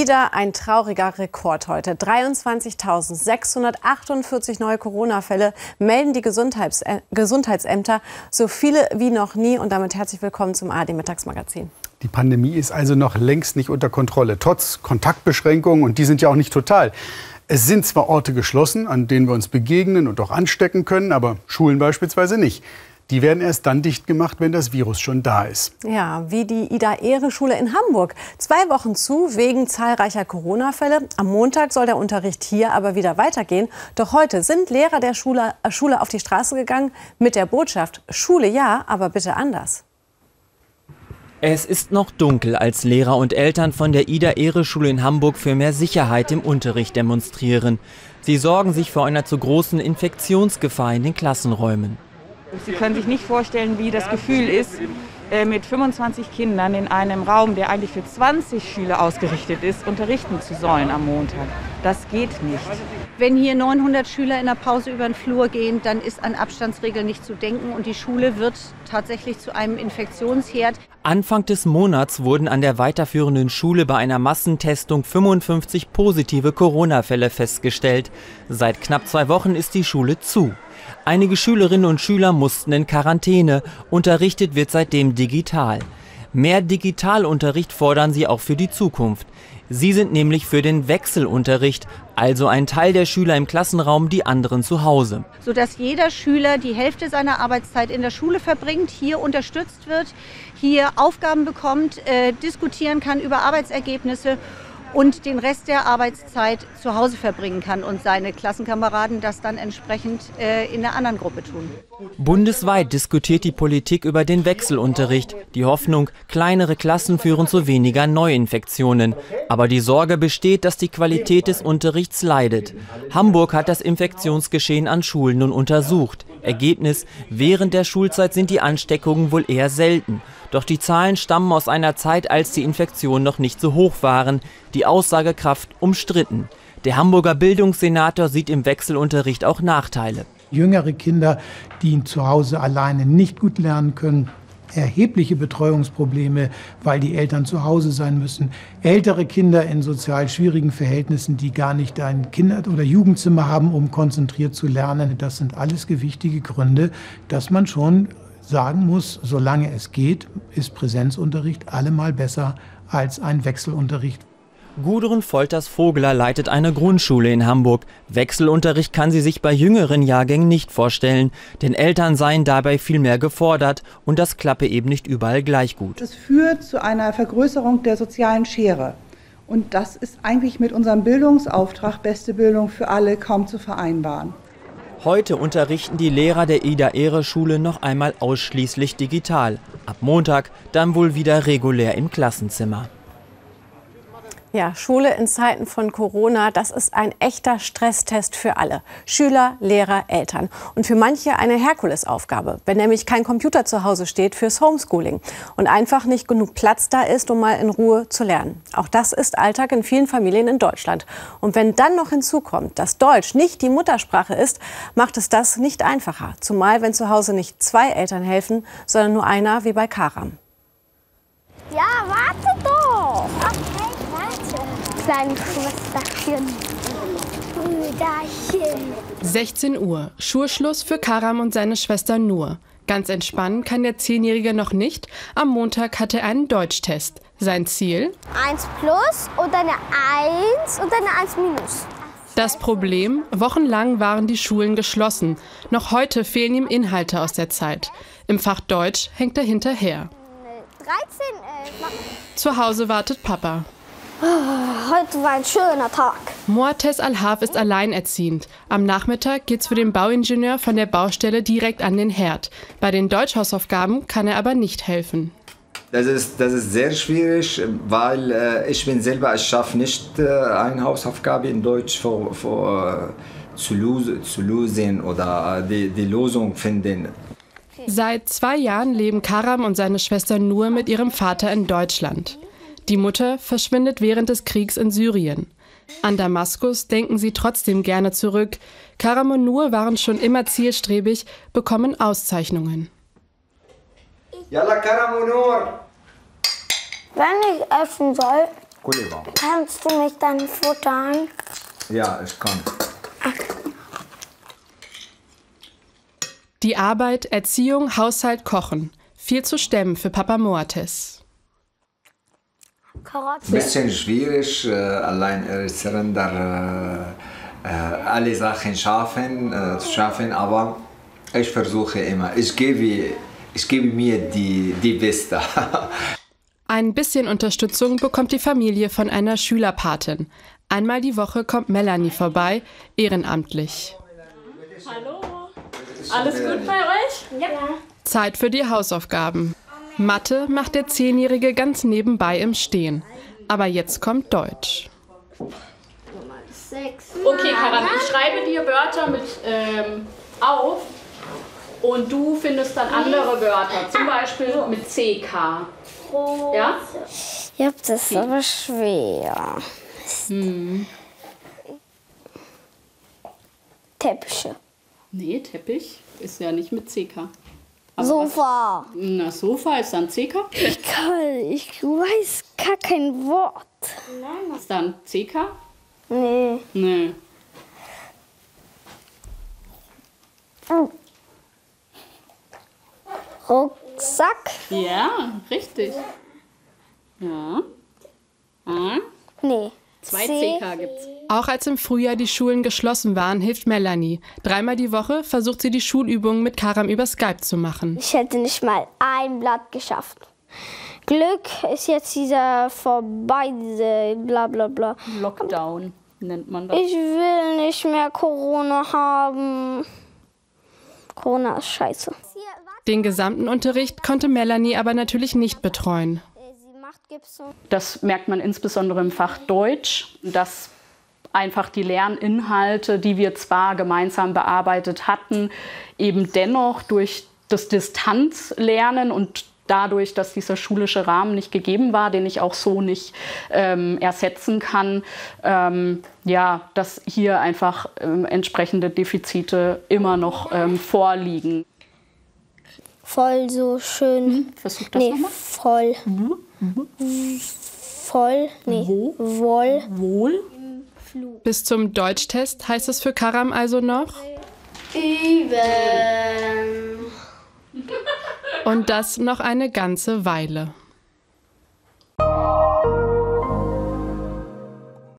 Wieder ein trauriger Rekord heute. 23.648 neue Corona-Fälle melden die Gesundheits äh, Gesundheitsämter. So viele wie noch nie. Und damit herzlich willkommen zum ARD-Mittagsmagazin. Die Pandemie ist also noch längst nicht unter Kontrolle, trotz Kontaktbeschränkungen. Und die sind ja auch nicht total. Es sind zwar Orte geschlossen, an denen wir uns begegnen und auch anstecken können, aber Schulen beispielsweise nicht. Die werden erst dann dicht gemacht, wenn das Virus schon da ist. Ja, wie die Ida-Ehre-Schule in Hamburg. Zwei Wochen zu wegen zahlreicher Corona-Fälle. Am Montag soll der Unterricht hier aber wieder weitergehen. Doch heute sind Lehrer der Schule, äh, Schule auf die Straße gegangen mit der Botschaft, Schule ja, aber bitte anders. Es ist noch dunkel, als Lehrer und Eltern von der Ida-Ehre-Schule in Hamburg für mehr Sicherheit im Unterricht demonstrieren. Sie sorgen sich vor einer zu großen Infektionsgefahr in den Klassenräumen. Sie können sich nicht vorstellen, wie das Gefühl ist, äh, mit 25 Kindern in einem Raum, der eigentlich für 20 Schüler ausgerichtet ist, unterrichten zu sollen am Montag. Das geht nicht. Wenn hier 900 Schüler in der Pause über den Flur gehen, dann ist an Abstandsregeln nicht zu denken und die Schule wird tatsächlich zu einem Infektionsherd. Anfang des Monats wurden an der weiterführenden Schule bei einer Massentestung 55 positive Corona-Fälle festgestellt. Seit knapp zwei Wochen ist die Schule zu. Einige Schülerinnen und Schüler mussten in Quarantäne. Unterrichtet wird seitdem digital. Mehr Digitalunterricht fordern sie auch für die Zukunft. Sie sind nämlich für den Wechselunterricht, also ein Teil der Schüler im Klassenraum, die anderen zu Hause. Sodass jeder Schüler die Hälfte seiner Arbeitszeit in der Schule verbringt, hier unterstützt wird, hier Aufgaben bekommt, äh, diskutieren kann über Arbeitsergebnisse und den Rest der Arbeitszeit zu Hause verbringen kann und seine Klassenkameraden das dann entsprechend äh, in der anderen Gruppe tun. Bundesweit diskutiert die Politik über den Wechselunterricht. Die Hoffnung, kleinere Klassen führen zu weniger Neuinfektionen. Aber die Sorge besteht, dass die Qualität des Unterrichts leidet. Hamburg hat das Infektionsgeschehen an Schulen nun untersucht. Ergebnis, während der Schulzeit sind die Ansteckungen wohl eher selten. Doch die Zahlen stammen aus einer Zeit, als die Infektionen noch nicht so hoch waren, die Aussagekraft umstritten. Der Hamburger Bildungssenator sieht im Wechselunterricht auch Nachteile. Jüngere Kinder, die zu Hause alleine nicht gut lernen können, erhebliche Betreuungsprobleme, weil die Eltern zu Hause sein müssen. Ältere Kinder in sozial schwierigen Verhältnissen, die gar nicht ein Kinder- oder Jugendzimmer haben, um konzentriert zu lernen. Das sind alles gewichtige Gründe, dass man schon sagen muss, solange es geht, ist Präsenzunterricht allemal besser als ein Wechselunterricht. Gudrun Folters-Vogler leitet eine Grundschule in Hamburg. Wechselunterricht kann sie sich bei jüngeren Jahrgängen nicht vorstellen, denn Eltern seien dabei viel mehr gefordert und das klappe eben nicht überall gleich gut. Es führt zu einer Vergrößerung der sozialen Schere. Und das ist eigentlich mit unserem Bildungsauftrag Beste Bildung für alle kaum zu vereinbaren. Heute unterrichten die Lehrer der Ida-Ehre-Schule noch einmal ausschließlich digital. Ab Montag dann wohl wieder regulär im Klassenzimmer. Ja, Schule in Zeiten von Corona, das ist ein echter Stresstest für alle. Schüler, Lehrer, Eltern. Und für manche eine Herkulesaufgabe, wenn nämlich kein Computer zu Hause steht fürs Homeschooling und einfach nicht genug Platz da ist, um mal in Ruhe zu lernen. Auch das ist Alltag in vielen Familien in Deutschland. Und wenn dann noch hinzukommt, dass Deutsch nicht die Muttersprache ist, macht es das nicht einfacher. Zumal, wenn zu Hause nicht zwei Eltern helfen, sondern nur einer, wie bei Karam. Ja, warte doch. Kleinen Schwesterchen. Brüderchen. 16 Uhr. Schulschluss für Karam und seine Schwester Nur. Ganz entspannen kann der Zehnjährige noch nicht. Am Montag hat er einen Deutschtest. Sein Ziel? 1 plus oder eine 1 und eine 1 minus. Das Problem, wochenlang waren die Schulen geschlossen. Noch heute fehlen ihm Inhalte aus der Zeit. Im Fach Deutsch hängt er hinterher. 13, äh, Zu Hause wartet Papa. Heute war ein schöner Tag. Moates Al-Haf ist alleinerziehend. Am Nachmittag geht's für den Bauingenieur von der Baustelle direkt an den Herd. Bei den Deutschhausaufgaben kann er aber nicht helfen. Das ist, das ist sehr schwierig, weil äh, ich bin selber, ich schaffe nicht äh, eine Hausaufgabe in Deutsch für, für, äh, zu, lösen, zu lösen oder äh, die, die Lösung finden. Seit zwei Jahren leben Karam und seine Schwester nur mit ihrem Vater in Deutschland. Die Mutter verschwindet während des Kriegs in Syrien. An Damaskus denken sie trotzdem gerne zurück. Karam und Nur waren schon immer zielstrebig, bekommen Auszeichnungen. Yalla Karam und Nur! Wenn ich essen soll, Kannst du mich dann futtern? Ja, ich kann. Die Arbeit, Erziehung, Haushalt, Kochen. Viel zu stemmen für Papa Moates. Ein bisschen schwierig, äh, allein Surrender, äh, äh, alle Sachen schaffen, äh, zu schaffen, aber ich versuche immer. Ich gebe, ich gebe mir die, die Beste. Ein bisschen Unterstützung bekommt die Familie von einer Schülerpatin. Einmal die Woche kommt Melanie vorbei, ehrenamtlich. Hallo. Alles gut bei euch? Ja. Zeit für die Hausaufgaben. Mathe macht der Zehnjährige ganz nebenbei im Stehen. Aber jetzt kommt Deutsch. Okay, Karan, ich schreibe dir Wörter mit ähm, auf und du findest dann andere Wörter, zum Beispiel mit CK. Ja? Ja, das ist aber schwer. Hm. Teppiche. Nee, Teppich ist ja nicht mit CK. Aber Sofa. Was, na, Sofa ist dann CK? Ich, kann, ich weiß gar kein Wort. Ist dann CK? Nee. Nee. Rucksack? Ja, richtig. Ja. Ah. Nee. Zwei C. CK gibt's. Auch als im Frühjahr die Schulen geschlossen waren, hilft Melanie. Dreimal die Woche versucht sie die Schulübungen mit Karam über Skype zu machen. Ich hätte nicht mal ein Blatt geschafft. Glück ist jetzt dieser vorbei, diese bla bla bla. Lockdown nennt man das. Ich will nicht mehr Corona haben. Corona ist scheiße. Den gesamten Unterricht konnte Melanie aber natürlich nicht betreuen. Das merkt man insbesondere im Fach Deutsch, dass einfach die Lerninhalte, die wir zwar gemeinsam bearbeitet hatten, eben dennoch durch das Distanzlernen und dadurch, dass dieser schulische Rahmen nicht gegeben war, den ich auch so nicht ähm, ersetzen kann, ähm, ja, dass hier einfach ähm, entsprechende Defizite immer noch ähm, vorliegen. Voll so schön. Versuch das nee, nochmal. voll. Voll. Nee. Wo? Wohl. Wohl. Bis zum Deutschtest heißt es für Karam also noch. Üben. Und das noch eine ganze Weile.